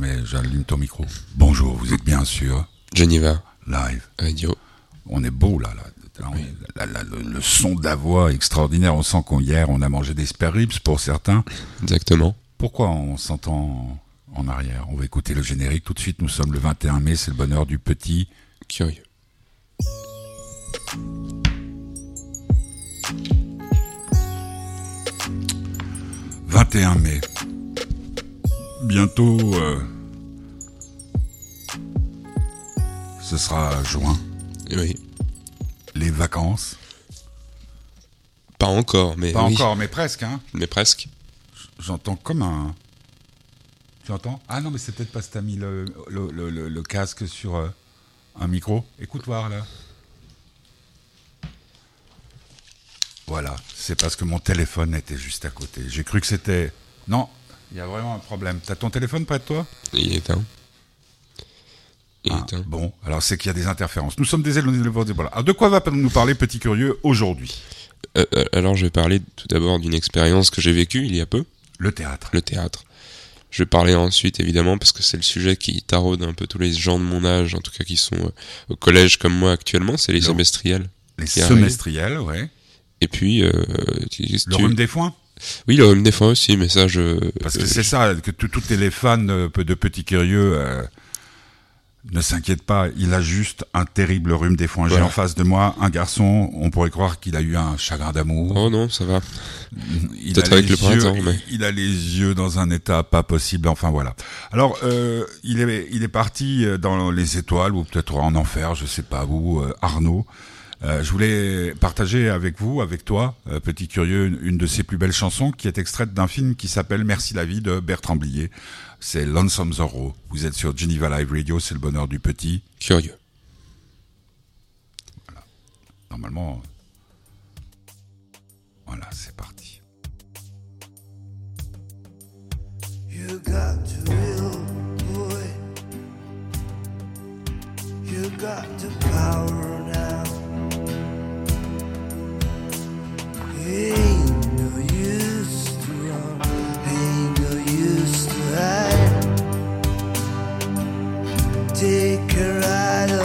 jamais j'allume ton micro. Bonjour, vous êtes bien sûr Geneva live. Radio. On est beau là, là. Est- le, le son de la voix est extraordinaire. On sent qu'hier on a mangé des spare ribs pour certains. Exactement. Pourquoi on s'entend en arrière? On va écouter le générique tout de suite. Nous sommes le 21 mai, c'est le bonheur du petit. Curieux. « 21 mai. Bientôt, euh, ce sera juin. Oui. Les vacances. Pas encore, mais Pas oui. encore, mais presque. Hein. Mais presque. J'entends comme un. Tu entends Ah non, mais c'est peut-être parce que t'as mis le, le, le- le- le casque sur euh, un micro. Écoute voir là. Voilà, c'est parce que mon téléphone était juste à côté. J'ai cru que c'était. Non, il y a vraiment un problème. T'as ton téléphone près de toi? Il est éteint. Il est Ah, éteint. Bon, alors c'est qu'il y a des interférences. Nous sommes des de voilà. Alors de quoi va nous parler Petit Curieux aujourd'hui? Euh, euh, alors, je vais parler tout d'abord d'une expérience que j'ai vécue il y a peu, Le théâtre. le théâtre. Je vais parler ensuite, évidemment, parce que c'est le sujet qui taraude un peu tous les gens de mon âge, en tout cas qui sont euh, au collège comme moi actuellement, c'est les Le- semestriels. Les semestriels, ouais. Et puis, euh, tu- Le tu- rhume des foins? Oui, le rhume des foins aussi, mais ça, je... Parce que c'est ça, que tout- tous les fans euh, de Petit Curieux euh, ne s'inquiètent pas. Il a juste un terrible rhume des foins. J'ai en face de moi un garçon, on pourrait croire qu'il a eu un chagrin d'amour. Oh non, ça va. il, peut-être avec le printemps, mais- il, a les yeux dans un état pas possible. Enfin voilà. Alors, euh, il, est, il est parti dans les étoiles, ou peut-être en enfer, je sais pas où, euh, Arnaud. Euh, je voulais partager avec vous, avec toi, euh, petit curieux, une, une de ses plus belles chansons qui est extraite d'un film qui s'appelle Merci la vie de Bertrand Blier. C'est Lonesome Zorro. Vous êtes sur Geneva Live Radio, c'est le bonheur du petit. Curieux. Normalement, voilà, c'est parti. You got the real boy. You got the power Take a ride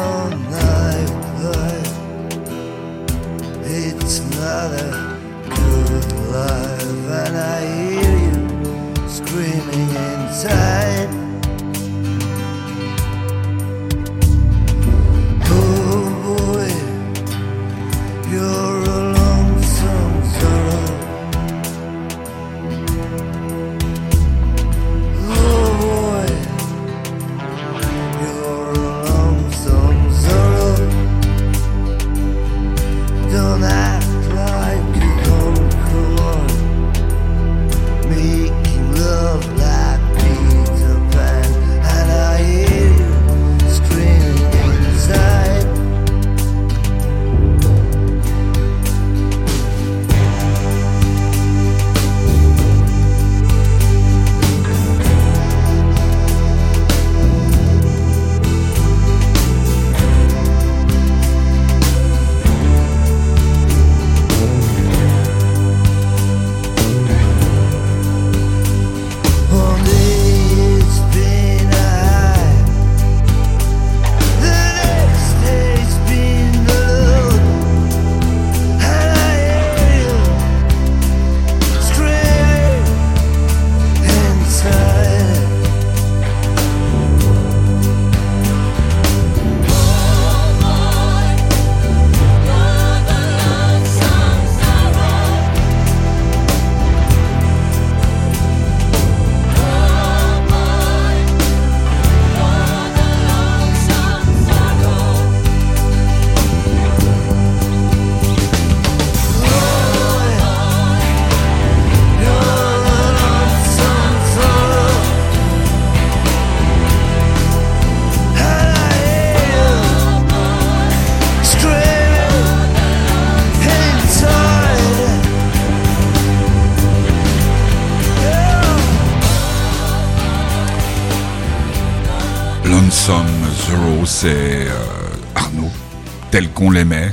qu'on l'aimait.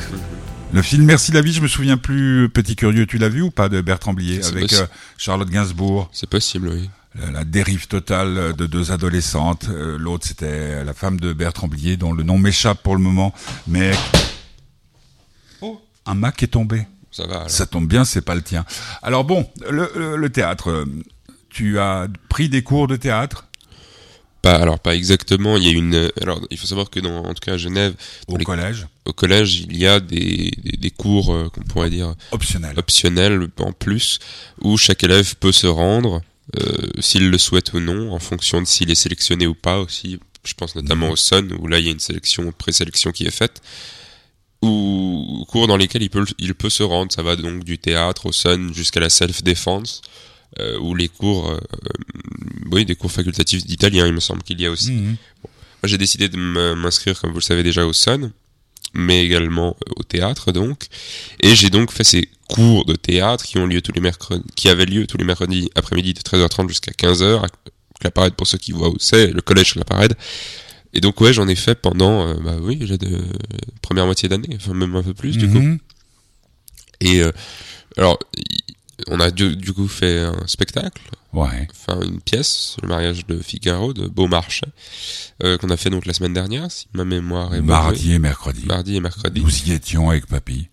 Le film Merci la vie, je me souviens plus, Petit Curieux, tu l'as vu ou pas, de Bertrand Blier, avec euh, Charlotte Gainsbourg C'est possible, oui. la, la dérive totale de deux adolescentes. Euh, L'autre, c'était la femme de Bertrand Blier, dont le nom m'échappe pour le moment, mais oh, un Mac est tombé. Ça va. alors. Ça tombe bien, c'est pas le tien. Alors bon, le, le- le théâtre, euh, tu as pris des cours de théâtre? Pas, alors pas exactement. Il y a une. Alors il faut savoir que dans, en tout cas à Genève, au les- collège, au collège, il y a des, des, des cours euh, qu'on pourrait dire optionnel. optionnels en plus, où chaque élève peut se rendre, euh, s'il le souhaite ou non, en fonction de s'il est sélectionné ou pas aussi. Je pense notamment Mhm. au SON, où là il y a une sélection, présélection qui est faite, ou cours dans lesquels il peut, il peut se rendre. Ça va donc du théâtre au SON jusqu'à la self-défense, euh, ou les cours, euh, euh, oui, des cours facultatifs d'italien, il me semble qu'il y a aussi. Mhm. Moi, j'ai décidé de m'inscrire, comme vous le savez déjà, au SON, mais également euh, au théâtre, donc. Et j'ai donc fait ces cours de théâtre qui ont lieu tous les mercredis, qui avaient lieu tous les mercredis après-midi de 13h30 jusqu'à 15h. à Claparède, pour ceux qui voient où c'est, le collège Claparède. Et donc, ouais, j'en ai fait pendant, euh, bah oui, j'ai de première moitié d'année, enfin même un peu plus, du coup. Mhm. Et, euh, alors, on a du, du coup fait un spectacle Ouais. enfin une pièce, le mariage de Figaro de Beaumarchais, euh, qu'on a fait donc la semaine dernière, si ma mémoire est bonne. Mardi et mercredi. Mardi et mercredi. Nous y étions avec papy.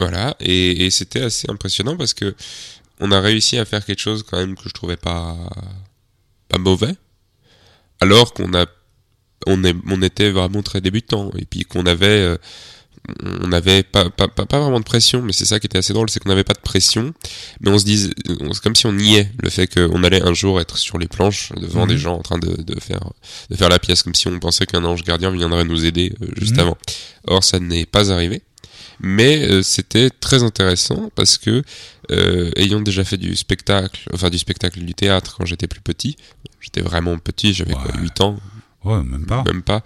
Voilà, et, et c'était assez impressionnant parce que on a réussi à faire quelque chose quand même que je trouvais pas pas mauvais, alors qu'on a on, est, on était vraiment très débutant et puis qu'on avait euh, on n'avait pas, pas, pas, pas vraiment de pression, mais c'est ça qui était assez drôle, c'est qu'on n'avait pas de pression, mais on se disait, c'est comme si on niait le fait qu'on allait un jour être sur les planches devant Mhm. des gens en train de, de faire de faire la pièce, comme si on pensait qu'un ange gardien viendrait nous aider euh, juste Mhm. avant. Or, ça n'est pas arrivé. Mais euh, c'était très intéressant parce que, euh, ayant déjà fait du spectacle, enfin du spectacle du théâtre quand j'étais plus petit, j'étais vraiment petit, j'avais quoi, Ouais. 8 ans, Ouais, même pas. même pas.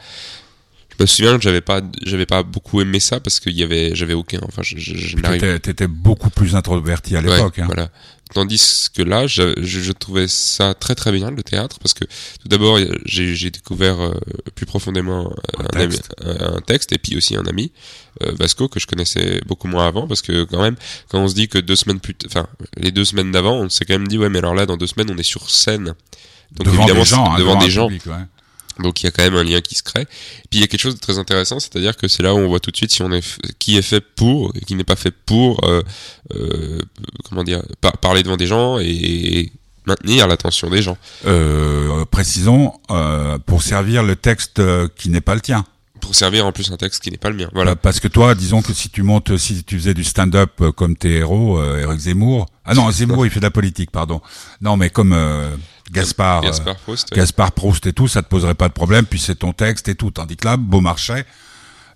Je me souviens que j'avais pas, j'avais pas beaucoup aimé ça parce qu'il y avait, j'avais aucun, enfin, je, je, je n'arrivais T'étais beaucoup plus introverti à Ouais, l'époque. hein. Voilà. Tandis que là, je, je, trouvais ça très très bien le théâtre parce que tout d'abord j'ai découvert euh, plus profondément Un un, ami- texte. un texte et puis aussi un ami euh, Vasco que je connaissais beaucoup moins avant parce que quand même quand on se dit que deux semaines plus, enfin les deux semaines d'avant, on s'est quand même dit ouais mais alors là dans deux semaines on est sur scène. Donc devant évidemment des gens. hein, devant des gens. public, ouais. Donc il y a quand même un lien qui se crée. Puis il y a quelque chose de très intéressant, c'est-à-dire que c'est là où on voit tout de suite si on est qui est fait pour et qui n'est pas fait pour euh, euh, comment dire par- parler devant des gens et, maintenir l'attention des gens. Euh, précisons, euh, pour servir le texte euh, qui n'est pas le tien. Pour servir en plus un texte qui n'est pas le mien. Voilà. Euh, Parce que toi, disons que si tu montes, si tu faisais du stand-up comme tes héros, euh, Eric Zemmour. Ah non, Zemmour, il fait de la politique, pardon. Non, mais comme euh, Gaspard, euh, Gaspard Proust. ouais. Gaspard Proust et tout, ça te poserait pas de problème, puis c'est ton texte et tout. Tandis que là, Beaumarchais,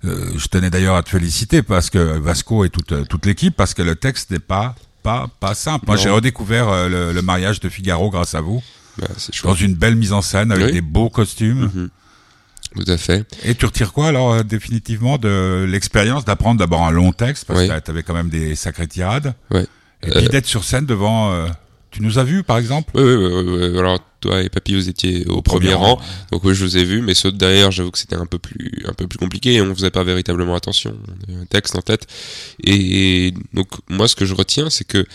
euh, je tenais d'ailleurs à te féliciter parce que Vasco et toute, euh, toute l'équipe, parce que le texte n'est pas pas pas simple. Moi, j'ai redécouvert euh, le, le mariage de Figaro grâce à vous, Bah, c'est dans une belle mise en scène avec Oui. des beaux costumes. Mhm. Tout à fait. Et tu retires quoi alors euh, définitivement de l'expérience d'apprendre d'abord un long texte parce Oui. que tu avais quand même des sacrées tirades. Ouais. Et puis Euh, d'être sur scène devant. euh, tu nous as vus par exemple Oui, oui. Alors toi et Papy, vous étiez au, premier rang. Donc oui, je vous ai vu, mais ceux de derrière, j'avoue que c'était un peu plus, un peu plus compliqué et on faisait pas véritablement attention. On avait un texte en tête. Et, donc, moi, ce que je retiens, c'est que,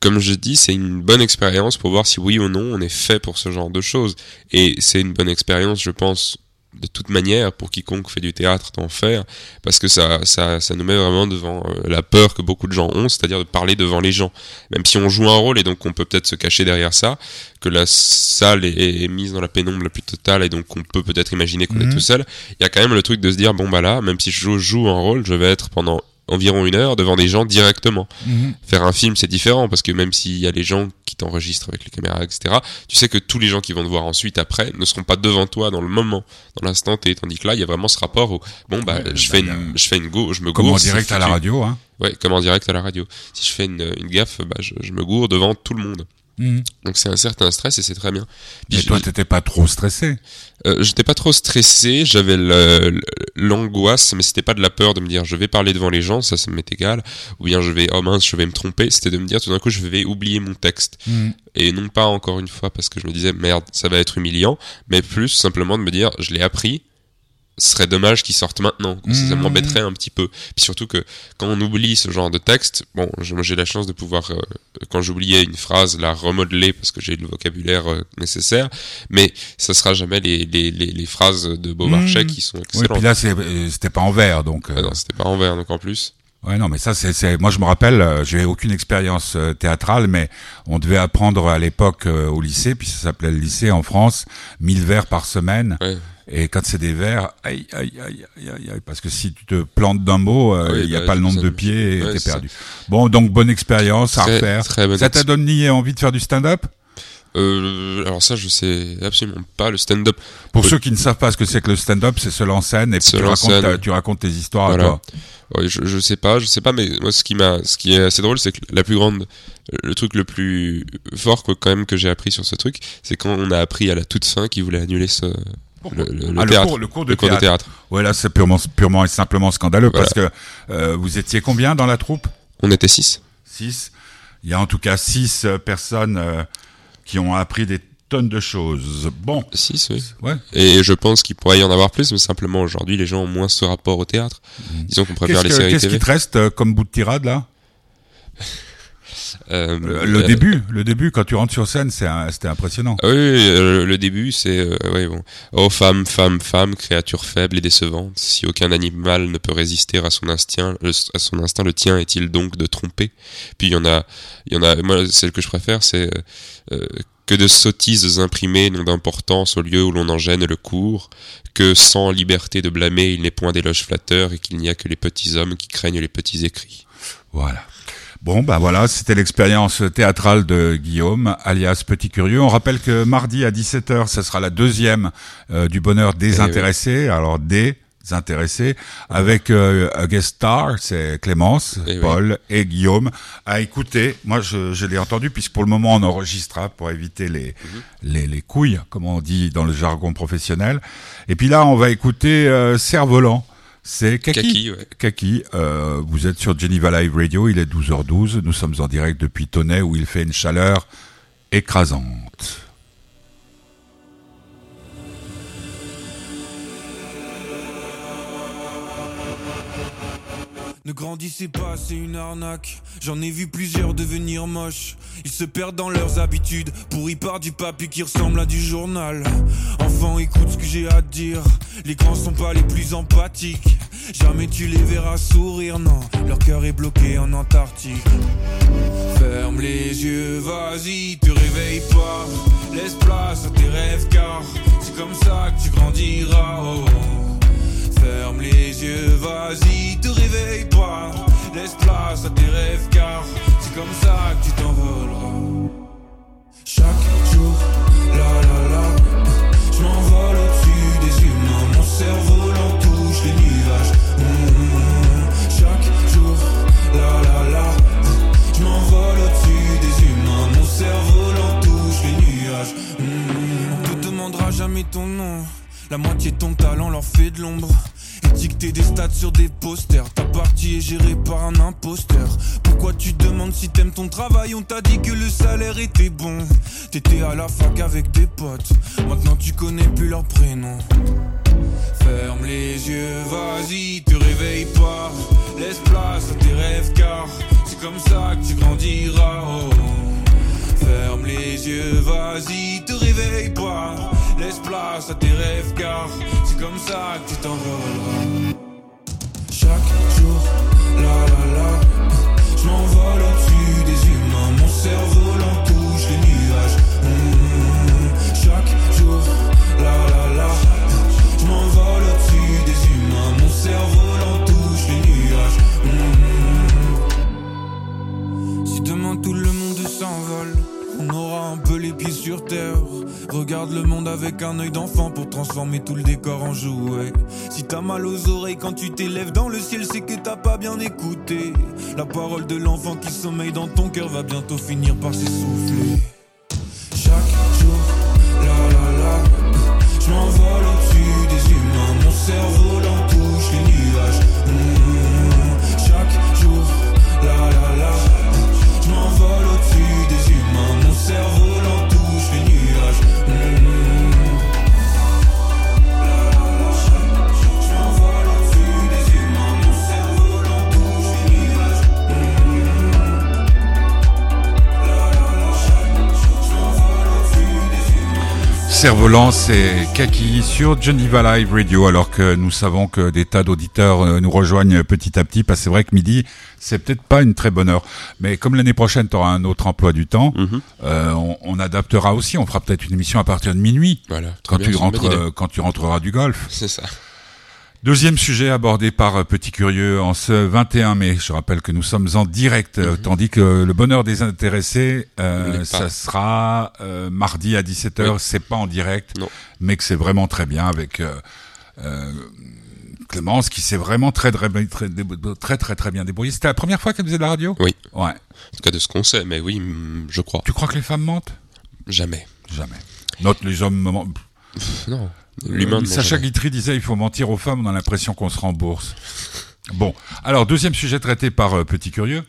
comme je dis, c'est une bonne expérience pour voir si oui ou non on est fait pour ce genre de choses. Et c'est une bonne expérience, je pense, de toute manière, pour quiconque fait du théâtre d'en faire, parce que ça, ça, ça nous met vraiment devant euh, la peur que beaucoup de gens ont, c'est-à-dire de parler devant les gens. Même si on joue un rôle et donc on peut peut-être se cacher derrière ça, que la salle est, est mise dans la pénombre la plus totale et donc on peut peut-être imaginer qu'on Mhm. est tout seul, il y a quand même le truc de se dire, bon bah là, même si je joue un rôle, je vais être pendant environ une heure devant des gens directement. Mhm. Faire un film, c'est différent parce que même s'il y a les gens qui t'enregistrent avec les caméras, etc., tu sais que tous les gens qui vont te voir ensuite après ne seront pas devant toi dans le moment, dans l'instant T. Tandis que là, il y a vraiment ce rapport où, bon, bah, Ouais, je bah, fais une, je fais une go, je me Comme gourre. en direct à la radio. Hein. Ouais, comme en direct à la radio. Si je fais une, une gaffe, bah, je, je me gourre devant tout le monde. Mhm. Donc c'est un certain stress et c'est très bien. Puis Mais toi, t'étais pas trop stressé? euh, j'étais pas trop stressé, j'avais l'angoisse, mais c'était pas de la peur de me dire je vais parler devant les gens, ça ça m'est égal, ou bien je vais oh mince je vais me tromper, c'était de me dire tout d'un coup je vais oublier mon texte Mhm. et non pas encore une fois parce que je me disais merde ça va être humiliant, mais plus simplement de me dire je l'ai appris ce serait dommage qu'ils sortent maintenant. quoi. Ça m'embêterait un petit peu. Puis surtout que quand on oublie ce genre de texte, bon, j'ai la chance de pouvoir, euh, quand j'oubliais une phrase, la remodeler parce que j'ai le vocabulaire euh, nécessaire. Mais ça sera jamais les, les, les, les phrases de Beaumarchais Mhm. qui sont Oui, excellentes. puis là, euh, c'était pas en vers, donc. euh, Ah non, c'était pas en vers, donc en plus. Ouais, non, mais ça, c'est, c'est, moi, je me rappelle, euh, j'ai aucune expérience euh, théâtrale, mais on devait apprendre à l'époque euh, au lycée, puis ça s'appelait le lycée en France, 1000 vers par semaine. Ouais. Et quand c'est des vers, aïe, aïe, aïe, aïe, aïe, aïe, parce que si tu te plantes d'un mot, euh, il n'y a bah, pas le nombre de pieds et t'es perdu. Bon, donc bonne expérience à refaire. Ça t'a donné envie de faire du stand-up? Euh, alors ça, je sais absolument pas. Le stand-up, Pour ceux qui ne savent pas ce que c'est que le stand-up, c'est seul en scène et puis tu racontes, ta- tu racontes tes histoires Voilà. à toi. Ouais, je, je sais pas, je sais pas, mais moi ce qui m'a, ce qui est assez drôle, c'est que la plus grande, le truc le plus fort que, quand même que j'ai appris sur ce truc, c'est quand on a appris à la toute fin qu'ils voulaient annuler ce, le, Ah, le théâtre, cours, le cours de le cours de théâtre. Ouais, là, c'est purement, purement et simplement scandaleux Voilà. parce que euh, vous étiez combien dans la troupe? On était six. 6. Il y a en tout cas 6 personnes euh, qui ont appris des tonnes de choses. Bon, Six, oui. ouais. Et je pense qu'il pourrait y en avoir plus, mais simplement aujourd'hui, les gens ont moins ce rapport au théâtre. Disons qu'on préfère les séries qu'est-ce qui te reste euh, comme bout de tirade là? Euh, le, le euh, début, le début quand tu rentres sur scène, c'est un- c'était impressionnant. Ah oui, euh, le début, c'est euh, ouais, bon. Oh femme, femme, femme, créature faible et décevante. Si aucun animal ne peut résister à son instinct, le- à son instinct, le tien est-il donc de tromper? Puis il y en a, il y en a. Moi, celle que je préfère, c'est euh, euh, que de sottises imprimées n'ont d'importance au lieu où l'on en gêne le cours. Que sans liberté de blâmer, il n'est point d'éloge flatteur et qu'il n'y a que les petits hommes qui craignent les petits écrits. Voilà. Bon, bah voilà, c'était l'expérience théâtrale de Guillaume, alias Petit Curieux. On rappelle que mardi à 17h, ce sera la deuxième euh, du bonheur des Eh oui. intéressés. Alors, des intéressés, avec euh, un guest star, c'est Clémence, Eh oui. Paul et Guillaume, à écouter. Moi, je, je l'ai entendu, puisque pour le moment, on enregistra pour éviter les, Mhm. les, les couilles, comme on dit dans le jargon professionnel. Et puis là, on va écouter euh, Cerf-Volant. C'est Kaki. Kaki, ouais. Kaki, euh, vous êtes sur Geneva Live Radio, il est 12h12, nous sommes en direct depuis Tonnet où il fait une chaleur écrasante. Ne grandissez pas, c'est une arnaque. J'en ai vu plusieurs devenir moches. Ils se perdent dans leurs habitudes, pourris par du papier qui ressemble à du journal. Enfant, écoute ce que j'ai à dire. Les grands sont pas les plus empathiques. Jamais tu les verras sourire, non. Leur cœur est bloqué en Antarctique. Ferme les yeux, vas-y, te réveille pas. Laisse place à tes rêves, car c'est comme ça que tu grandiras. oh. Ferme les yeux, vas-y, te réveille pas. Laisse place à tes rêves, car c'est comme ça que tu t'envoleras. Chaque jour, la la la, je m'envole bon. T'étais à la fac avec des potes. Maintenant tu connais plus leur prénom. Ferme les yeux, vas-y, te réveille pas. Laisse place à tes rêves car c'est comme ça que tu grandiras. Ferme les yeux, vas-y, te réveille pas. Laisse place à tes rêves car c'est comme ça que tu t'envoleras. Chaque jour, la la la, je m'envole au-dessus des humains. Mon cerveau touche les nuages. Mmh. Chaque jour, la la la, je m'envole au-dessus des humains. Mon cerveau touche les nuages. Mmh. Si demain tout le monde s'envole, aura un peu les pieds sur terre. Regarde le monde avec un œil d'enfant pour transformer tout le décor en jouet. Si t'as mal aux oreilles quand tu t'élèves dans le ciel, c'est que t'as pas bien écouté. La parole de l'enfant qui sommeille dans ton cœur va bientôt finir par s'essouffler. Chaque jour, la la la, je m'envole au-dessus des humains. Mon cerveau Cerf-Volant, c'est Kaki sur Geneva Live Radio, alors que nous savons que des tas d'auditeurs euh, nous rejoignent petit à petit, parce que c'est vrai que midi, c'est peut-être pas une très bonne heure. Mais comme l'année prochaine, tu auras un autre emploi du temps, Mhm. euh, on, on adaptera aussi, on fera peut-être une émission à partir de minuit, Voilà. quand bien, tu, rentres, euh, quand tu rentreras du golf. C'est ça. Deuxième sujet abordé par euh, Petit Curieux en ce 21 mai. Je rappelle que nous sommes en direct, euh, tandis que le bonheur des intéressés, euh, ça sera euh, mardi à 17h. Oui. C'est pas en direct, Non. mais que c'est vraiment très bien avec euh, euh, Clémence qui s'est vraiment très très, très très très très bien débrouillée. C'était la première fois qu'elle faisait de la radio? Oui. Ouais. En tout cas, de ce qu'on sait, mais oui, mm, je crois. Tu crois que les femmes mentent? Jamais. Jamais. Note les hommes. mentent. Non. L'humain. Sacha. Guitry disait il faut mentir aux femmes, on a l'impression qu'on se rembourse. Bon, alors deuxième sujet traité par euh, Petit Curieux.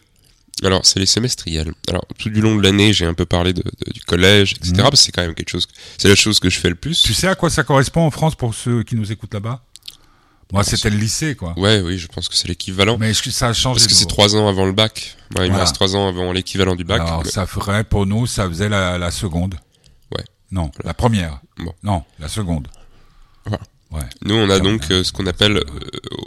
Alors, c'est les semestriels. Alors, tout du long de l'année, j'ai un peu parlé de, de- du collège, etc. Mhm. Parce que c'est quand même quelque chose. C'est la chose que je fais le plus. Tu sais à quoi ça correspond en France pour ceux qui nous écoutent là-bas? Moi, c'était le lycée, quoi. Ouais, oui, je pense que c'est l'équivalent. Mais est-ce que ça a changé Parce que c'est trois ans avant le bac. Ouais, il me reste trois ans avant l'équivalent du bac. Alors, Mais- ça ferait, pour nous, ça faisait la, la seconde. Ouais. Non, la première. Bon. Non, la seconde. Ouais. Nous, on a donc euh, ce qu'on appelle, euh,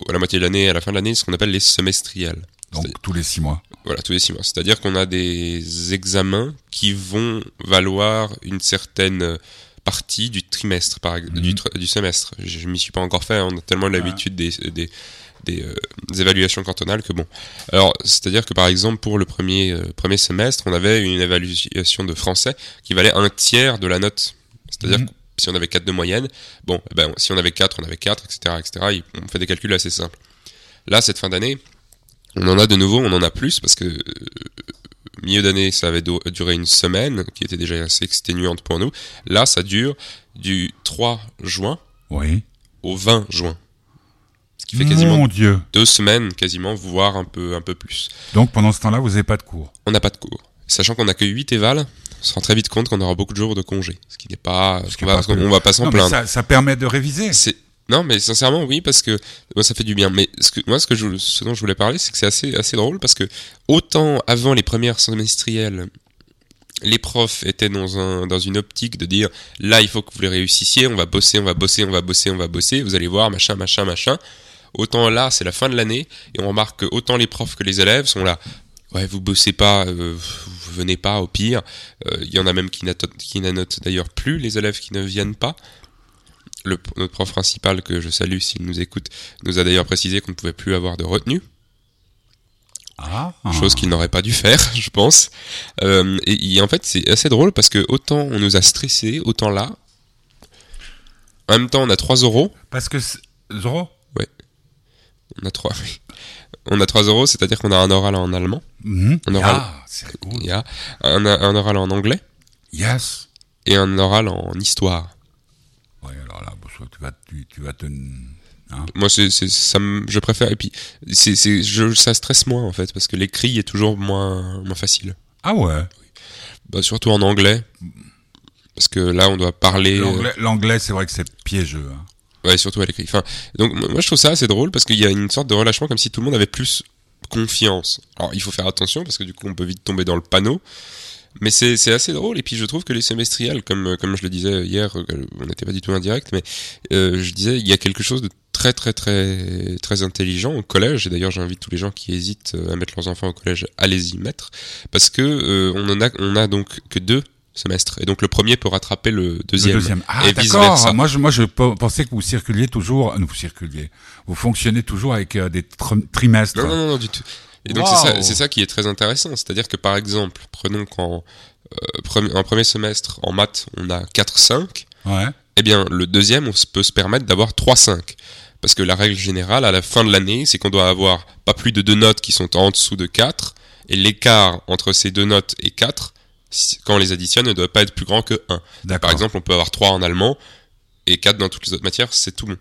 à la moitié de l'année et à la fin de l'année, ce qu'on appelle les semestriels. Donc, tous les six mois. Voilà, tous les six mois. C'est-à-dire qu'on a des examens qui vont valoir une certaine partie du trimestre, par Mhm. du, tr- du semestre. Je, je m'y suis pas encore fait, hein, on a tellement l'habitude des, des, des, euh, des évaluations cantonales que bon. Alors, c'est-à-dire que par exemple, pour le premier, euh, premier semestre, on avait une évaluation de français qui valait un tiers de la note. C'est-à-dire Mhm. Si on avait 4 de moyenne, bon, eh ben, si on avait 4, on avait 4, etc., etc. Et On fait des calculs assez simples. Là, cette fin d'année, on en a de nouveau, on en a plus parce que euh, milieu d'année, ça avait duré une semaine, qui était déjà assez exténuante pour nous. Là, ça dure du 3 juin Oui. au 20 juin. Ce qui fait quasiment Mon Dieu. deux semaines, quasiment, voire un peu, un peu plus. Donc, pendant ce temps-là, vous n'avez pas de cours. On n'a pas de cours. Sachant qu'on n'a que 8 évals, on se rend très vite compte qu'on aura beaucoup de jours de congé. Ce qui n'est pas, Ce on va, pas va pas s'en plaindre. ça, ça permet de réviser. Non, mais sincèrement, oui, parce que moi, ça fait du bien. Mais ce que, moi, ce, que je, ce dont je voulais parler, c'est que c'est assez, assez drôle parce que autant avant les premières semestrielles, les profs étaient dans, un, dans une optique de dire là, il faut que vous les réussissiez, on va bosser, on va bosser, on va bosser, on va bosser, vous allez voir, machin, machin, machin. Autant là, c'est la fin de l'année et on remarque que autant les profs que les élèves sont là. Ouais, vous bossez pas, euh, vous venez pas, au pire. Euh, Il y en a même qui n'annotent d'ailleurs plus les élèves qui ne viennent pas. Le, notre prof principal, que je salue s'il nous écoute, nous a d'ailleurs précisé qu'on ne pouvait plus avoir de retenue, Ah. chose qu'il n'aurait pas dû faire, je pense. Euh, et, et en fait, c'est assez drôle parce que autant on nous a stressé, autant là, en même temps, on a 3 euros. Parce que c'est- Zoro On a 3, oui. On a 3 euros, c'est-à-dire qu'on a un oral en allemand, Mhm. Ah, c'est cool. un, un oral en anglais Yes. et un oral en histoire. Ouais, alors là, tu vas, tu, tu vas te. hein. Moi, c'est, c'est, ça me, je préfère. Et puis, c'est, c'est, je, ça stresse moins en fait, parce que l'écrit est toujours moins, moins facile. Ah ouais. Bah, surtout en anglais, parce que là, on doit parler. L'anglais, l'anglais, c'est vrai que c'est piégeux. hein. Ouais, surtout à l'écrit. Donc moi je trouve ça assez drôle parce qu'il y a une sorte de relâchement comme si tout le monde avait plus confiance. Alors il faut faire attention parce que du coup on peut vite tomber dans le panneau. Mais c'est assez drôle et puis je trouve que les semestriels, comme comme je le disais hier, euh, on n'était pas du tout indirect, mais euh, je disais il y a quelque chose de très très très très intelligent au collège et d'ailleurs j'invite tous les gens qui hésitent euh, à mettre leurs enfants au collège, allez-y mettre parce que euh, on en a on a donc que deux semestres et donc le premier peut rattraper le Le deuxième, deuxième. Ah, d'accord. Moi, je, moi, je pe- pensais que vous circuliez toujours. euh, Vous circuliez. Vous fonctionnez toujours avec euh, des tr- trimestres. Non, non, non, du tout. Et donc Wow. c'est ça, c'est ça qui est très intéressant. C'est-à-dire que par exemple, prenons qu'en euh, premi- en premier semestre, en maths, on a 4-5, Ouais. eh bien le deuxième, on peut se permettre d'avoir 3-5. Parce que la règle générale, à la fin de l'année, c'est qu'on doit avoir pas plus de deux notes qui sont en dessous de 4, et l'écart entre ces deux notes et 4, si- quand on les additionne, ne doit pas être plus grand que 1. D'accord. Par exemple, on peut avoir 3 en allemand et 4 dans toutes les autres matières, c'est tout bon.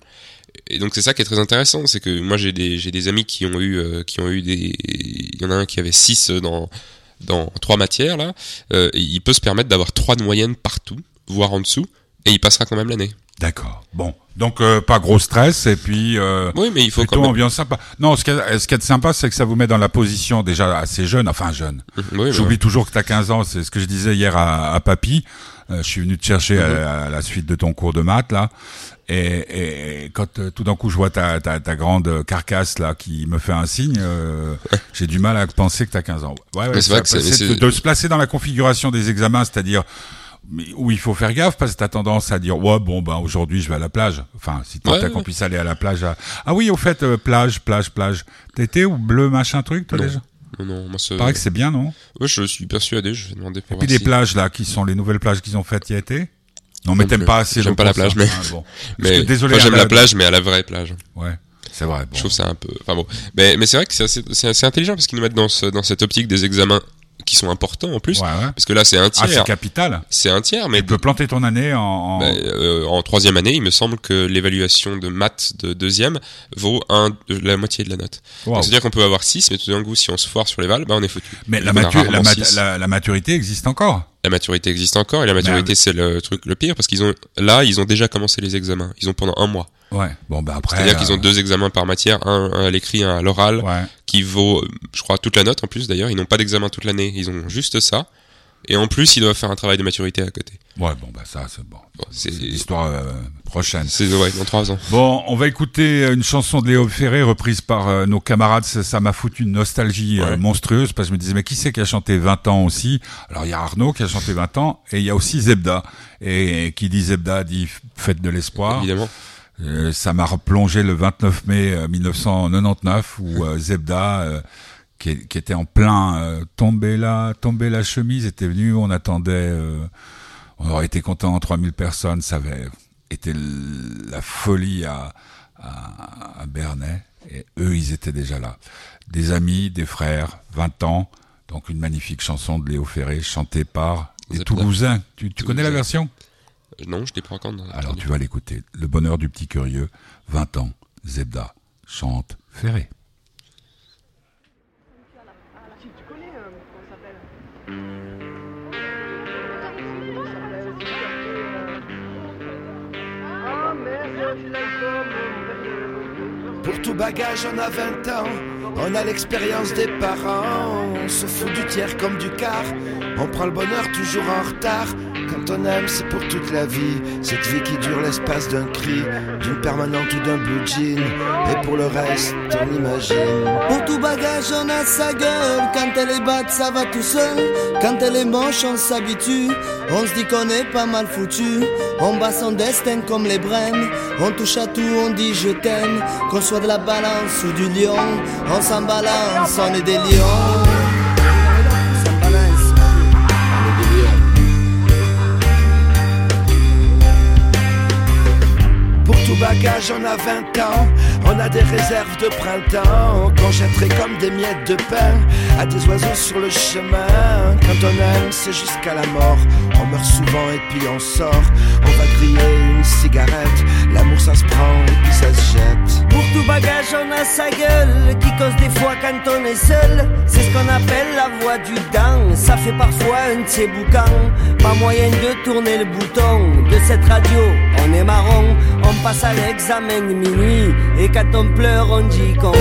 Et donc c'est ça qui est très intéressant, c'est que moi j'ai des amis qui ont eu euh, qui ont eu des il y en a un qui avait 6 dans dans trois matières là, euh, il peut se permettre d'avoir 3 de moyenne partout, voire en dessous Et il passera quand même l'année. D'accord. Bon, donc euh, pas gros stress et puis euh, Oui, mais il faut plutôt quand même. ambiance sympa. Non, ce qui est, ce qui est sympa, c'est que ça vous met dans la position déjà assez jeune, enfin jeune. Mhm, oui, J'oublie toujours que tu as 15 ans, c'est ce que je disais hier à, à Papy. Euh, je suis venu te chercher à, à la suite de ton cours de maths là. Et, et quand euh, tout d'un coup je vois ta, ta, ta grande carcasse là qui me fait un signe, euh, j'ai du mal à penser que tu as 15 ans. Ouais, ouais, c'est de, c'est- de se placer dans la configuration des examens, c'est-à-dire mais où il faut faire gaffe parce que t'as tendance à dire ouais bon ben aujourd'hui je vais à la plage enfin si tant Ouais, qu'on puisse aller à la plage à... ah oui au fait euh, plage plage plage t'étais ou bleu machin truc toi Non. déjà? Non, non, moi, c'est- paraît que c'est bien non? Ouais, je suis persuadé, je vais demander pour et puis les si- plages là qui sont les nouvelles plages qu'ils ont faites y a été non mais t'aimes pas assez J'aime pas la ça. plage, mais- Ah, bon. Mais que, désolé j'aime la plage, mais à la vraie plage. ouais c'est vrai bon. Je trouve ça un peu. Enfin bon, mais, mais c'est vrai que c'est assez, c'est assez intelligent parce qu'ils nous mettent dans, ce, dans cette optique des examens qui sont importants en plus. ouais, ouais. Parce que là, c'est un ah c'est tiers. capital c'est un tiers, mais tu peux planter ton année en, en- bah, euh, en troisième année, il me semble que l'évaluation de maths de deuxième vaut un, la moitié de la note. Donc, C'est-à-dire qu'on peut avoir 6, mais tout d'un coup, si on se foire sur les valves, bah, on est foutu. mais la, matu- la, rarement mat- six. la, la maturité existe encore La maturité existe encore, et la maturité, c'est le truc le pire, parce qu'ils ont, là, ils ont déjà commencé les examens. Ils ont pendant un mois. Ouais bon ben après C'est-à-dire qu'ils ont euh, deux examens par matière, un, un à l'écrit, un à l'oral. ouais qui vaut, euh, je crois, toute la note en plus d'ailleurs. Ils n'ont pas d'examen toute l'année, ils ont juste ça. Et en plus, ils doivent faire un travail de maturité à côté. ouais bon bah ça c'est bon Bon, c'est l'histoire euh, prochaine c'est ouais, dans trois ans. Bon, on va écouter une chanson de Léo Ferré reprise par euh, nos camarades. Ça ça m'a foutu une nostalgie euh, monstrueuse parce que je me disais mais qui c'est qui a chanté 20 ans aussi? Alors il y a Arnaud qui a chanté 20 ans et il y a aussi Zebda. Et, qui dit Zebda dit fête de l'espoir. Évidemment. Euh, ça m'a replongé le 29 mai euh, 1999 où euh, Zebda euh, qui, qui était en plein euh, tombé là, tombé la chemise était venu, on attendait euh, on aurait été content 3000 personnes, ça avait été la folie à, à, à Bernay et eux ils étaient déjà là. Des amis, des frères, 20 ans, donc une magnifique chanson de Léo Ferré chantée par des Zebda. Toulousains. Tu, tu connais la version? Euh, Non, je l'ai pas encore entendu. alors tu vas l'écouter. Le bonheur du petit curieux, 20 ans, Zebda, chante Ferré. Pour tout bagage, on a 20 ans. On a l'expérience des parents. On se fout du tiers comme du quart. On prend le bonheur toujours en retard. Quand on aime, c'est pour toute la vie. Cette vie qui dure l'espace d'un cri, d'une permanente ou d'un blue jean. Et pour le reste, on imagine. Pour tout bagage, on a sa gueule. Quand elle est batte, ça va tout seul. Quand elle est moche, on s'habitue. On se dit qu'on est pas mal foutu. On bat son destin comme les brèmes. On touche à tout, on dit je t'aime. Qu'on soit de la balance ou du lion, on s'en balance, on est des lions. Bagage, on a 20 ans. On a des réserves de printemps qu'on jetterait comme des miettes de pain à des oiseaux sur le chemin. Quand on aime, c'est jusqu'à la mort. On meurt souvent et puis on sort. On va griller une cigarette. L'amour, ça se prend et puis ça se jette. Pour tout bagage, on a sa gueule qui cause des fois quand on est seul. C'est ce qu'on appelle la voix du dent. Ça fait parfois un de ces boucans. Pas moyen de tourner le bouton de cette radio. On est marron, on passe à l'examen minuit. Et quand on pleure, on dit qu'on rit.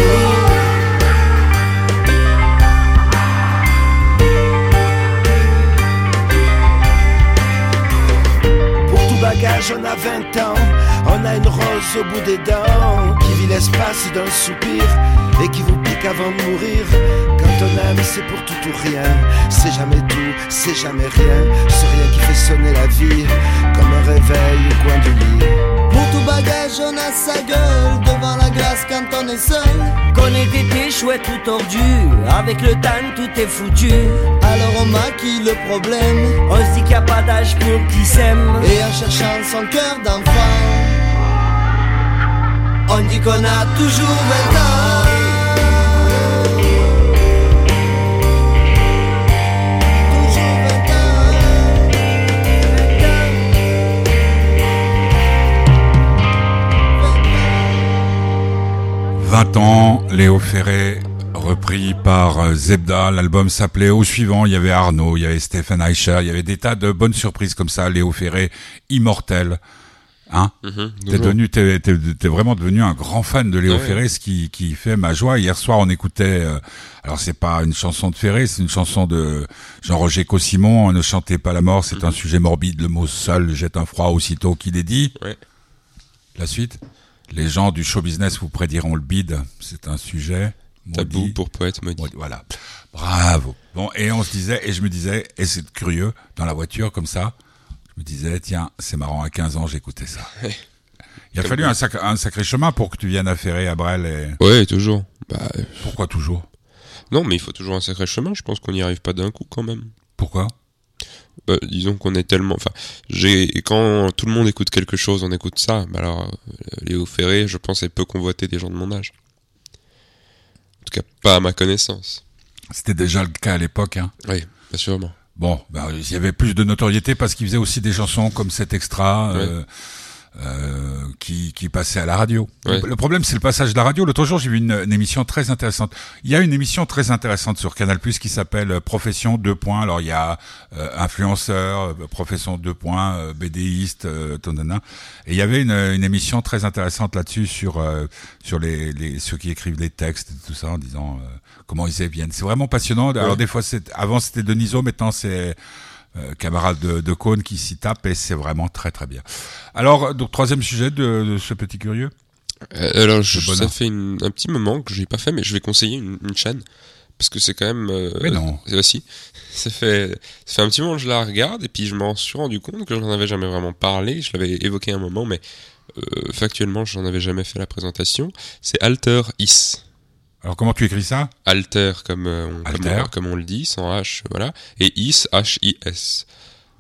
Pour tout bagage, on a 20 ans. On a une rose au bout des dents qui vit l'espace d'un soupir et qui vous pique avant de mourir. Quand on aime, c'est pour tout ou rien. C'est jamais tout, c'est jamais rien. C'est rien qui fait sonner la vie comme un réveil au coin du lit. Pour tout bagage, on a sa gueule devant la glace quand on est seul. Qu'on ait été chouette ou tordu, avec le temps tout est foutu. Alors on maquille le problème, on se dit qu'il n'y a pas d'âge pour qui s'aime. Et en cherchant son cœur d'enfant, on dit qu'on a toujours 20 ans. 20 ans, Léo Ferré repris par euh, Zebda. L'album s'appelait Au suivant. Il y avait Arnaud, il y avait Stephen Eicher, il y avait des tas de bonnes surprises comme ça. Léo Ferré, immortel. Hein? Mhm, T'es devenu, t'es, vraiment devenu un grand fan de Léo Ouais. Ferré, ce qui, qui fait ma joie. Hier soir, on écoutait. euh, alors, c'est pas une chanson de Ferré, c'est une chanson de Jean-Roger Cossimon. Ne chantez pas la mort, c'est un sujet morbide. Le mot seul jette un froid aussitôt qu'il est dit. Ouais. La suite? Les gens du show business vous prédiront le bide. C'est un sujet Tabou maudit. pour poète maudit. Bon, Voilà. Bravo. Bon, et on se disait, et je me disais, et c'est curieux, dans la voiture, comme ça, je me disais, tiens, c'est marrant, à 15 ans, j'écoutais ça. Il a Comme fallu un, sac- un sacré chemin pour que tu viennes à Ferré, à Brel, et Ouais, toujours. Bah, euh, pourquoi toujours? Non, mais il faut toujours un sacré chemin. Je pense qu'on n'y arrive pas d'un coup quand même. Pourquoi? Bah, disons qu'on est tellement. Enfin, j'ai quand tout le monde écoute quelque chose, on écoute ça. Bah alors, euh, Léo Ferré, je pense, est peu convoité des gens de mon âge. En tout cas, pas à ma connaissance. C'était déjà le cas à l'époque, hein. Oui, pas sûrement. Bon, ben, il y avait plus de notoriété parce qu'il faisait aussi des chansons comme cet extra euh, euh, qui, qui passait à la radio. Ouais. Le problème, c'est le passage de la radio. L'autre jour, j'ai vu une, une émission très intéressante. Il y a une émission très intéressante sur Canal Plus qui s'appelle euh, Profession 2 points. Alors, il y a euh, influenceur, euh, Profession 2 points, euh, BDiste, euh, tonana. Et il y avait une, une émission très intéressante là-dessus sur euh, sur les, les ceux qui écrivent les textes et tout ça en disant euh, comment ils viennent. C'est vraiment passionnant. Alors Ouais. des fois, c'est avant c'était Deniso, maintenant c'est euh, camarade de, de Cône qui s'y tape et c'est vraiment très très bien. Alors donc troisième sujet de, de ce petit curieux. Euh, alors, je- ça fait une- un petit moment que je l'ai pas fait, mais je vais conseiller une, une chaîne parce que c'est quand même. euh, Mais non. C'est aussi. Ça fait, ça fait un petit moment que je la regarde et puis je m'en suis rendu compte que je n'en avais jamais vraiment parlé. Je l'avais évoqué un moment, mais euh, factuellement, je n'en avais jamais fait la présentation. C'est Alter Is. Alors comment tu écris ça Alter comme, euh, on, comme, on, comme on le dit, sans H, voilà. Et Is, H-I-S.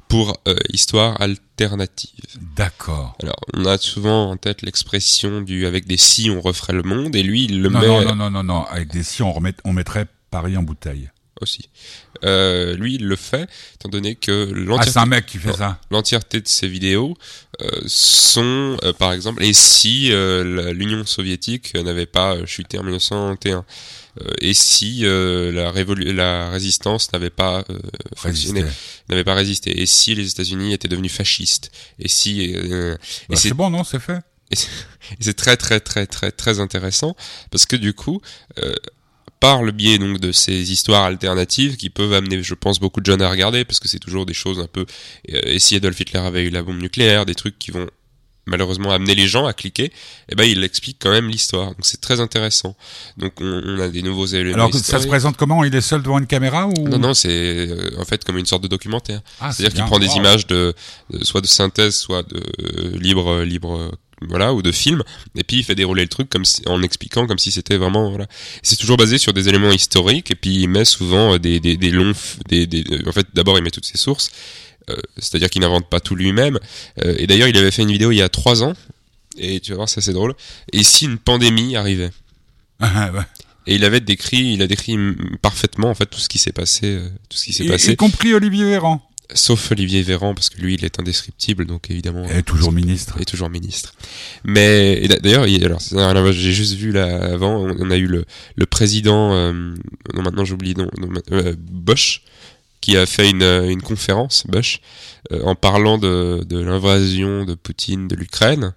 Pour euh, histoire alternative. D'accord. Alors, on a souvent en tête l'expression du avec des si on referait le monde, et lui, il le Non, met non non non non non avec des si on remet on mettrait Paris en bouteille. aussi. Euh, lui, il le fait, étant donné que Ah l'entièreté de ses vidéos euh, sont, euh, par exemple, et si euh, l'Union soviétique n'avait pas euh, chuté en 1991 euh, et si euh, la, révolu- la résistance n'avait pas euh, fonctionné, n'avait pas résisté, et si les États-Unis étaient devenus fascistes, et si euh, Bah, et c'est c'est bon non c'est fait. et c'est très très très très très intéressant parce que du coup, euh, par le biais donc de ces histoires alternatives qui peuvent amener, je pense, beaucoup de jeunes à regarder parce que c'est toujours des choses un peu. euh, et si Adolf Hitler avait eu la bombe nucléaire, des trucs qui vont malheureusement amener les gens à cliquer, et ben il explique quand même l'histoire. Donc c'est très intéressant. Donc on, on a des nouveaux éléments. Alors que ça se présente comment? Il est seul devant une caméra ou? Non, non, c'est euh, en fait comme une sorte de documentaire. Ah, c'est C'est-à-dire qu'il prend des Wow. images de, de- soit de synthèse, soit de euh, libre, libre, euh, voilà, ou de film, et puis il fait dérouler le truc comme si, en expliquant comme si c'était vraiment, voilà. C'est toujours basé sur des éléments historiques, et puis il met souvent euh, des, des, des longs, des, des, euh, en fait, d'abord il met toutes ses sources, euh, c'est-à-dire qu'il n'invente pas tout lui-même. Euh, et d'ailleurs, il avait fait une vidéo il y a trois ans, et tu vas voir, ça c'est drôle. Et si une pandémie arrivait Ah, ouais. et il avait décrit, il a décrit parfaitement en fait tout ce qui s'est passé, tout ce qui s'est passé y compris Olivier Véran. Sauf Olivier Véran parce que lui il est indescriptible donc évidemment Et toujours ministre. est toujours ministre mais et d'a- d'ailleurs il- alors j'ai juste vu là avant on, a eu le, le président euh, non maintenant j'oublie non, non, euh, Bosch qui a fait une, euh, une conférence Bosch euh, en parlant de, de l'invasion de Poutine de l'Ukraine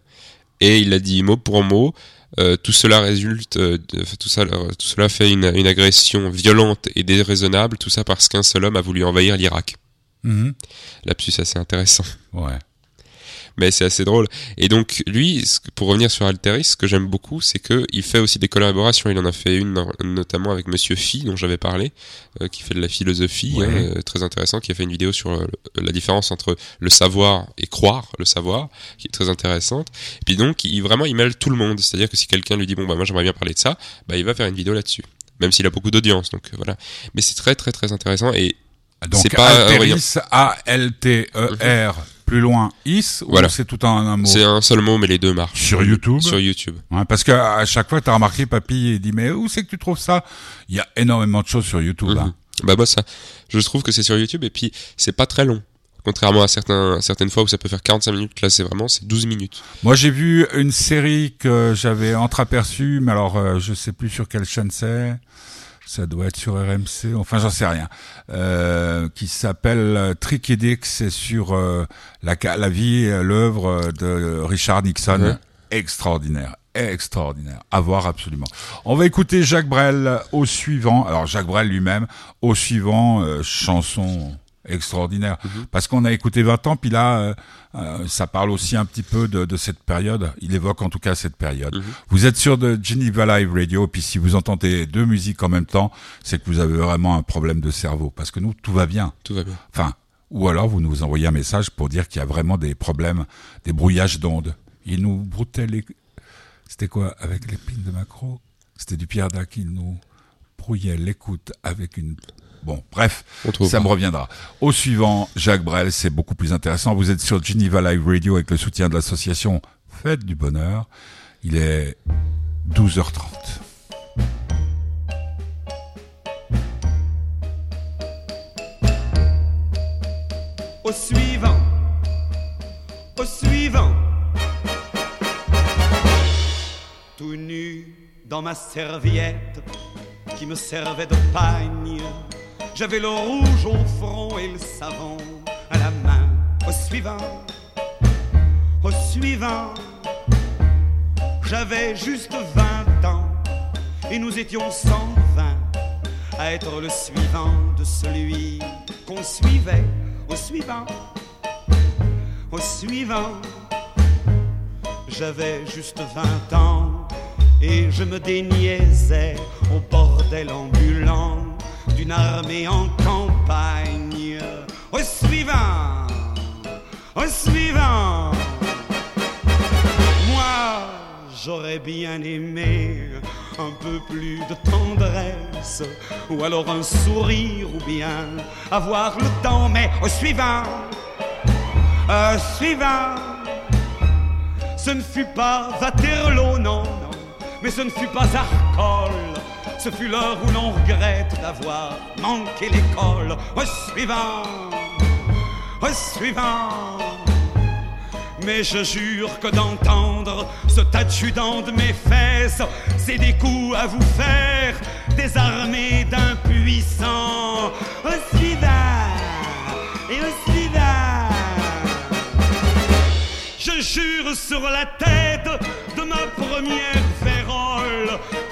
et il a dit mot pour mot euh, tout cela résulte, euh, de- tout, ça, tout cela fait une, une agression violente et déraisonnable, tout ça parce qu'un seul homme a voulu envahir l'Irak. Mhm. Lapsus assez intéressant, Ouais. mais c'est assez drôle. Et donc lui, pour revenir sur Alteris, ce que j'aime beaucoup, c'est que il fait aussi des collaborations. Il en a fait une no- notamment avec Monsieur Phi, dont j'avais parlé, euh, qui fait de la philosophie, Ouais. hein, euh, très intéressant, qui a fait une vidéo sur euh, la différence entre le savoir et croire le savoir, qui est très intéressante. Et puis donc, il vraiment il mêle tout le monde. C'est-à-dire que si quelqu'un lui dit bon bah moi j'aimerais bien parler de ça, bah il va faire une vidéo là-dessus. Même s'il a beaucoup d'audience, donc voilà. Mais c'est très très très intéressant et Donc C'est pas Alteris, A-L-T-E-R, plus loin, is, ou Voilà. c'est tout en un mot c'est un seul mot, mais les deux marchent. Sur YouTube Sur YouTube. Ouais, Parce que à chaque fois, tu as remarqué, papy, il dit, mais où c'est que tu trouves ça? Il y a énormément de choses sur YouTube. Mhm. hein. Bah moi ça, je trouve que c'est sur YouTube et puis c'est pas très long. Contrairement à certains, certaines fois où ça peut faire 45 minutes, là c'est vraiment c'est 12 minutes. Moi, j'ai vu une série que j'avais entreaperçue, mais alors, euh, je sais plus sur quelle chaîne c'est. Ça doit être sur RMC, enfin j'en sais rien, euh, qui s'appelle Tricky c'est sur euh, la, la vie et l'œuvre de Richard Nixon. Extraordinaire, extraordinaire, à voir absolument. On va écouter Jacques Brel au suivant, alors Jacques Brel lui-même, au suivant, euh, chanson extraordinaire. Mhm. Parce qu'on a écouté 20 ans, puis là, euh, euh, ça parle aussi un petit peu de, de, cette période. Il évoque en tout cas cette période. Mhm. Vous êtes sur de Geneva Live Radio, puis si vous entendez deux musiques en même temps, c'est que vous avez vraiment un problème de cerveau. Parce que nous, tout va bien. Tout va bien. Enfin, ou alors vous nous envoyez un message pour dire qu'il y a vraiment des problèmes, des brouillages d'ondes. Il nous broutait les... C'était quoi Avec l'épine de macro C'était du Pierre Dac, il nous brouillait l'écoute avec une Bon, bref, ça me reviendra. Au suivant, Jacques Brel, c'est beaucoup plus intéressant. Vous êtes sur Geneva Live Radio avec le soutien de l'association Fête du Bonheur. Il est 12h30. Au suivant, au suivant, tout nu dans ma serviette qui me servait de pagne j'avais le rouge au front et le savon à la main. Au suivant, au suivant, j'avais juste 20 ans et nous étions 120 à être le suivant de celui qu'on suivait. Au suivant, au suivant, j'avais juste 20 ans et je me déniaisais au bordel ambulant armée en campagne. Au suivant, au suivant. Moi, j'aurais bien aimé un peu plus de tendresse, ou alors un sourire, ou bien avoir le temps, mais au suivant, au suivant. Ce ne fut pas Waterloo, non, non, mais ce ne fut pas Arcole ce fut l'heure où l'on regrette d'avoir manqué l'école. Au suivant, au suivant. Mais je jure que d'entendre ce adjudant de mes fesses, c'est des coups à vous faire, des armées d'impuissants. Au suivant, et au suivant. Je jure sur la tête de ma première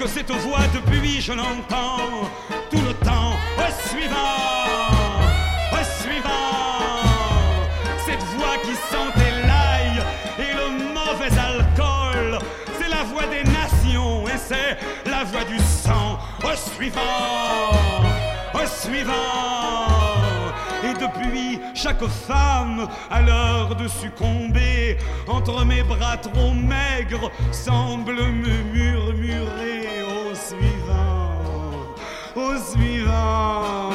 cette voix depuis je l'entends tout le temps. Au suivant, au suivant, cette voix qui sentait l'ail et le mauvais alcool, c'est la voix des nations et c'est la voix du sang. Au suivant, au suivant. Et depuis, chaque femme a l'heure de succomber entre mes bras trop maigres semble me murmurer au suivant, au suivant.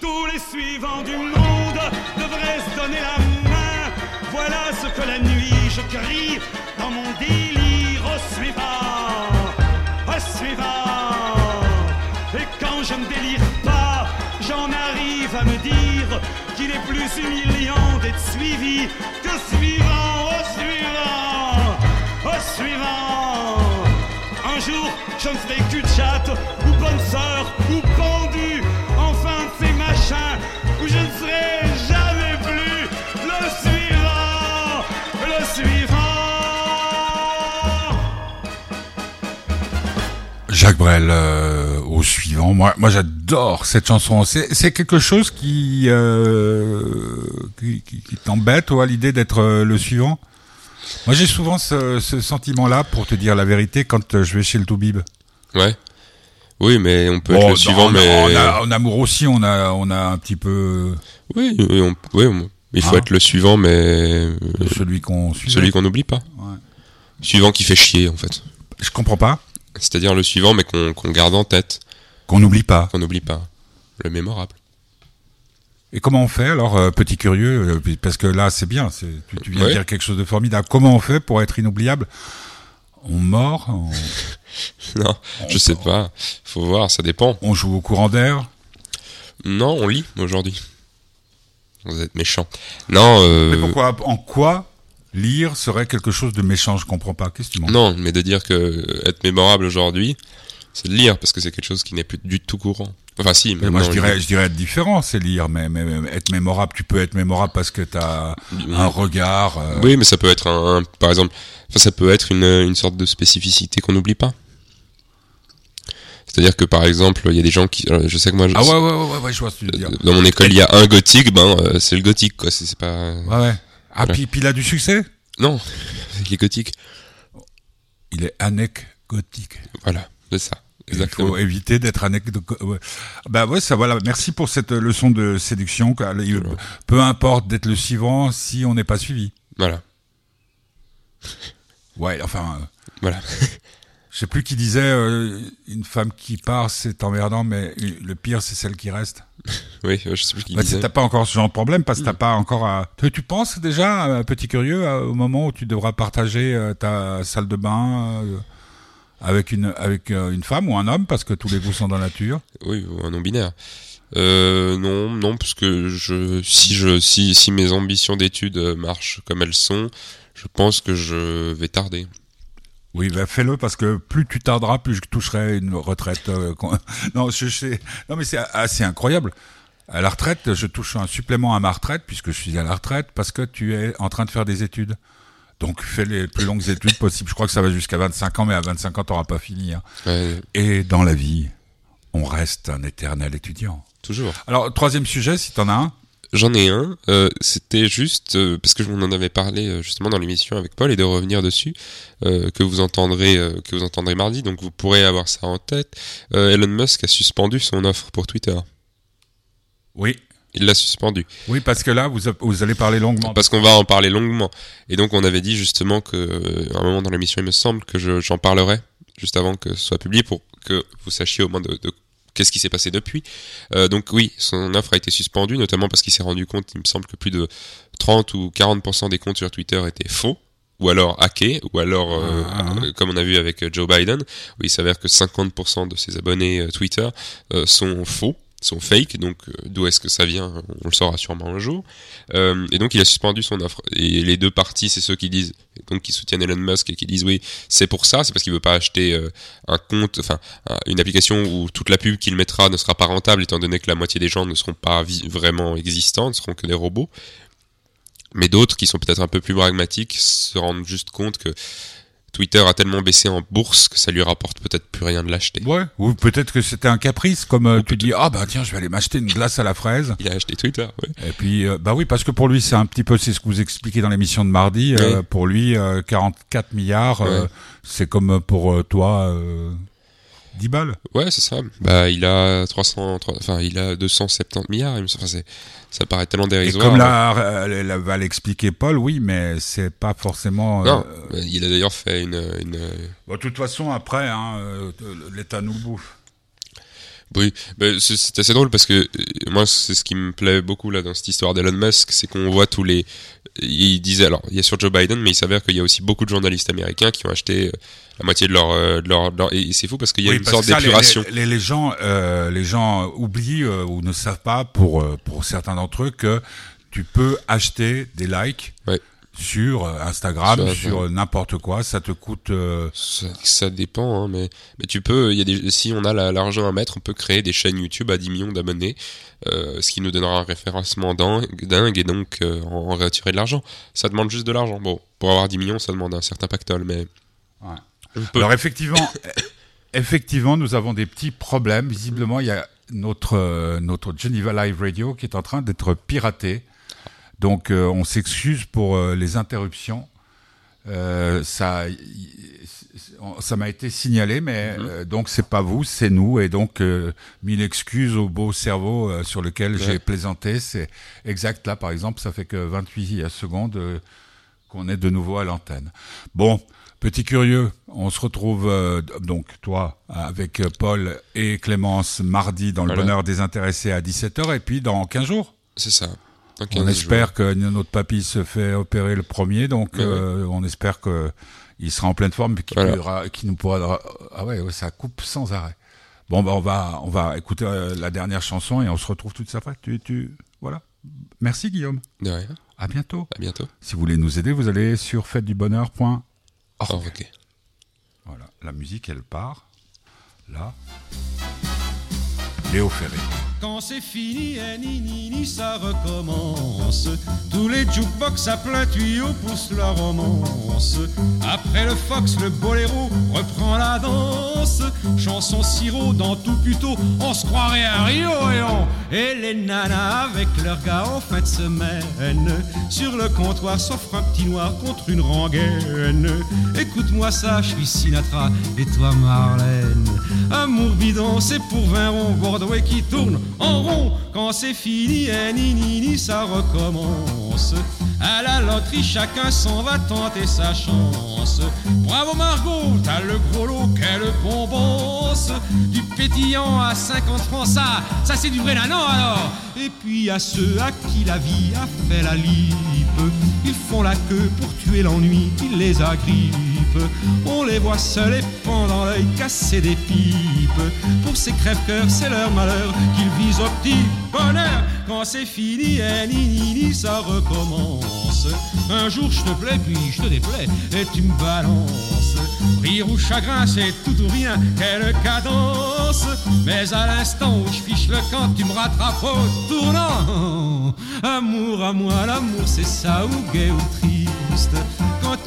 Tous les suivants du monde devraient se donner la main. Voilà ce que la nuit je crie dans mon délire au suivant, au suivant. Et quand je ne délire plus humiliant d'être suivi que suivant, au suivant, au suivant. Un jour, je ne serai que chat ou bonne sœur ou pendu, enfin de ces machins où je ne serai jamais plus le suivant, le suivant. Jacques Brel euh, Moi, moi j'adore cette chanson. C'est quelque chose qui, euh, qui, qui, qui t'embête, à l'idée d'être euh, le suivant? Moi, j'ai souvent ce, ce sentiment-là, pour te dire la vérité, quand euh, je vais chez le Toubib. Ouais. Oui, mais on peut être le suivant, mais en, amour aussi, on a, on a un petit peu. Oui, oui, il faut hein? être le suivant, mais celui qu'on. Celui qu'on n'oublie pas. Ouais. Suivant qui fait chier, en fait. Je comprends pas. C'est-à-dire le suivant, mais qu'on garde en tête. Qu'on n'oublie pas. Qu'on n'oublie pas. Le mémorable. Et comment on fait alors, euh, petit curieux, euh, parce que là c'est bien, tu, tu, viens de dire quelque chose de formidable. Comment on fait pour être inoubliable? On mord Non, je sais pas. Faut voir, ça dépend. On joue au courant d'air? Non, on lit aujourd'hui. Vous êtes méchant. Non. Euh... Mais pourquoi En quoi lire serait quelque chose de méchant? Je comprends pas. Qu'est-ce que tu Non, mais de dire que être mémorable aujourd'hui, c'est de lire parce que c'est quelque chose qui n'est plus du tout courant. Enfin, si, mais moi je dirais, je dirais être différent, c'est lire, mais, mais, être mémorable. Tu peux être mémorable parce que tu as un regard. Euh, oui, mais ça peut être un, par exemple, enfin, ça peut être une, une sorte de spécificité qu'on n'oublie pas. C'est-à-dire que par exemple, il y a des gens qui, je sais que moi, je, ah ouais, ouais, ouais, ouais, je vois ce que tu veux dire. Dans mon école, il y a un gothique, ben euh, c'est le gothique, quoi. C'est pas. Ouais, ouais. Ah, puis, puis il a du succès? Non, il est gothique. Il est anecdotique. Voilà, c'est ça. Exactement. Il faut éviter d'être anecdotique. Bah ouais, ça voilà. Merci pour cette leçon de séduction. Peu importe d'être le suivant si on n'est pas suivi. Voilà. Ouais, enfin. Euh, voilà. Je sais plus qui disait euh, une femme qui part c'est emmerdant mais le pire c'est celle qui reste. oui, je sais plus qui bah, disait. T'as pas encore ce genre de problème parce que t'as mm. pas encore à... tu, penses déjà petit curieux au moment où tu devras partager euh, ta salle de bain avec une avec euh, une femme ou un homme parce que tous les goûts sont dans la nature. Oui, ou un non binaire. Euh, non, non, parce que je, si je, si, si mes ambitions d'études marchent comme elles sont, je pense que je vais tarder. Oui, bah fais-le parce que plus tu tarderas, plus je toucherai une retraite. Euh, non, je, sais. non, mais c'est assez incroyable. À la retraite, je touche un supplément à ma retraite puisque je suis à la retraite parce que tu es en train de faire des études. Donc fais les plus longues études possibles. Je crois que ça va jusqu'à 25 ans, mais à 25 ans, tu n'auras pas fini. Hein. Et dans la vie, on reste un éternel étudiant. Toujours. Alors, troisième sujet, si tu en as un. J'en ai un. Euh, c'était juste euh, parce que je vous en avais parlé euh, justement dans l'émission avec Paul et de revenir dessus que vous entendrez que vous entendrez mardi. Donc vous pourrez avoir ça en tête. Elon Musk a suspendu son offre pour Twitter. Oui. Il l'a suspendu. Oui, parce que là, vous, vous allez parler longuement. Parce qu'on va en parler longuement. Et donc, on avait dit justement que, à un moment dans l'émission, il me semble que j'en parlerai juste avant que ce soit publié pour que vous sachiez au moins de, qu'est-ce qui s'est passé depuis. Euh, donc oui, son offre a été suspendue, notamment parce qu'il s'est rendu compte, il me semble que plus de 30 ou 40% des comptes sur Twitter étaient faux ou alors hackés, ou alors, euh, ah, ah, ah. comme on a vu avec Joe Biden, où il s'avère que 50% de ses abonnés euh, Twitter sont faux sont fake, donc euh, d'où est-ce que ça vient On le saura sûrement un jour. Euh, et donc il a suspendu son offre. Et les deux parties, c'est ceux qui disent, donc qui soutiennent Elon Musk et qui disent oui, c'est pour ça, c'est parce qu'il veut pas acheter euh, un compte, enfin une application où toute la pub qu'il mettra ne sera pas rentable, étant donné que la moitié des gens ne seront pas vraiment existants, ne seront que des robots. Mais d'autres qui sont peut-être un peu plus pragmatiques se rendent juste compte que Twitter a tellement baissé en bourse que ça lui rapporte peut-être plus rien de l'acheter. Ouais, ou peut-être que c'était un caprice, comme euh, tu dis, ah bah tiens, je vais aller m'acheter une glace à la fraise. Il a acheté Twitter, oui. Et puis, euh, bah oui, parce que pour lui, c'est un petit peu, c'est ce que vous expliquez dans l'émission de mardi, euh, pour lui, 44 milliards, c'est comme pour toi, 10 balles. Ouais, c'est ça. Bah, il a 300, enfin, il a 270 milliards. Enfin, ça paraît tellement dérisoire. Et comme l'a, va l'expliquer Paul, oui, mais c'est pas forcément. Non, euh, il a d'ailleurs fait une. une... de toute façon, après, hein, euh, l'État nous bouffe. Oui, c'est assez drôle parce que euh, moi, c'est ce qui me plaît beaucoup là dans cette histoire d'Elon Musk, c'est qu'on voit tous les. Il disait alors, il y a sur Joe Biden, mais il s'avère qu'il y a aussi beaucoup de journalistes américains qui ont acheté euh, la moitié de leur, euh, de leur, et c'est fou parce qu'il y a une sorte d'épuration. Les, les, gens, euh, les gens oublient ou ne savent pas pour pour certains d'entre eux que tu peux acheter des likes. Ouais sur euh, Instagram, sur, n'importe quoi, ça te coûte. Euh, ça, dépend, hein, mais mais tu peux. Il y a des, si on a l'argent à mettre, on peut créer des chaînes YouTube à 10 millions d'abonnés, euh, ce qui nous donnera un référencement dingue, et donc en, retirer de l'argent. Ça demande juste de l'argent. Bon, pour avoir 10 millions, ça demande un certain pactole, mais. Ouais. Alors effectivement, effectivement, nous avons des petits problèmes. Visiblement, il y a notre notre Geneva Live Radio qui est en train d'être piraté. Donc euh, on s'excuse pour euh, les interruptions. Euh, ça, ça m'a été signalé, mais mhm. donc c'est pas vous, c'est nous, et donc mille excuses au beau cerveau sur lequel j'ai plaisanté. C'est exact là, par exemple, ça fait que 28 secondes qu'on est de nouveau à l'antenne. Bon, petit curieux, on se retrouve donc toi avec Paul et Clémence mardi dans le bonheur des intéressés à 17h, et puis dans 15 jours. C'est ça. On espère que notre papy se fait opérer le premier, donc euh, on espère que il sera en pleine forme, et qu'il nous pourra. Ah ouais, ça coupe sans arrêt. Bon, bah on va on va écouter euh, la dernière chanson et on se retrouve tout de suite après. Tu tu voilà. Merci Guillaume. De rien. À bientôt. À bientôt. Si vous voulez nous aider, vous allez sur fêtedubonheur.org. Oh, ok. Voilà, la musique elle part. Là, Léo Ferré. Quand c'est fini, eh, ni, ni, ni, ça recommence. Tous les jukebox à plein tuyau poussent la romance. Après le fox, le boléro reprend la danse. Chanson sirop dans tout puto, on se croirait à Rio et Et les nanas avec leurs gars en fin de semaine. Sur le comptoir s'offre un petit noir contre une rengaine. Écoute-moi ça, je suis Sinatra et toi Marlène. Amour bidon, c'est pour vin rond, Bordeaux qui tourne en rond. Quand c'est fini, eh, ni, ni, ni, ça recommence. À la loterie, chacun s'en va tenter sa chance. Bravo Margot, t'as le gros lot, quelle bombance. Du pétillant à 50 francs, ça, ça c'est du vrai nanan alors. Et puis à ceux à qui la vie a fait la lipe, ils font la queue pour tuer l'ennui qui les agrippe. On les voit seuls et pendant l'œil casser des pipes. Pour ces crèves-cœurs, c'est leur malheur qu'ils visent au petit bonheur. Quand c'est fini, eh, ni, ni, ça recommence. Un jour je te plais, puis je te déplais, et tu me balances. Rire ou chagrin, c'est tout ou rien, quelle cadence. Mais à l'instant où je fiche le camp, tu me rattrapes au tournant. Amour à moi, l'amour c'est ça, ou gai ou triste.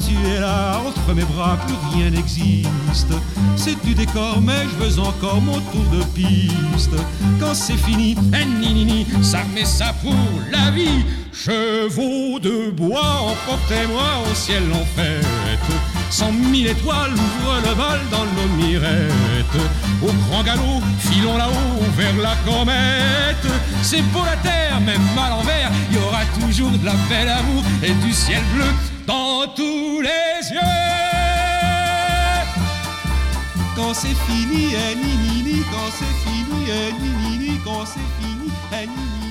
Tu es là, entre mes bras, plus rien n'existe. C'est du décor, mais je veux encore mon tour de piste. Quand c'est fini, eh, ni, ni, ni, ça met ça pour la vie. Chevaux de bois, emportez-moi au ciel en fête. Cent mille étoiles ouvrent le bal dans nos mirettes. Au grand galop, filons là-haut vers la comète. C'est beau la terre, même à l'envers, il y aura toujours de la belle amour et du ciel bleu dans tous les yeux. Quand c'est fini, eh, ni, ni, ni, quand c'est fini, eh, ni, ni, ni, quand c'est fini, eh, ni, ni,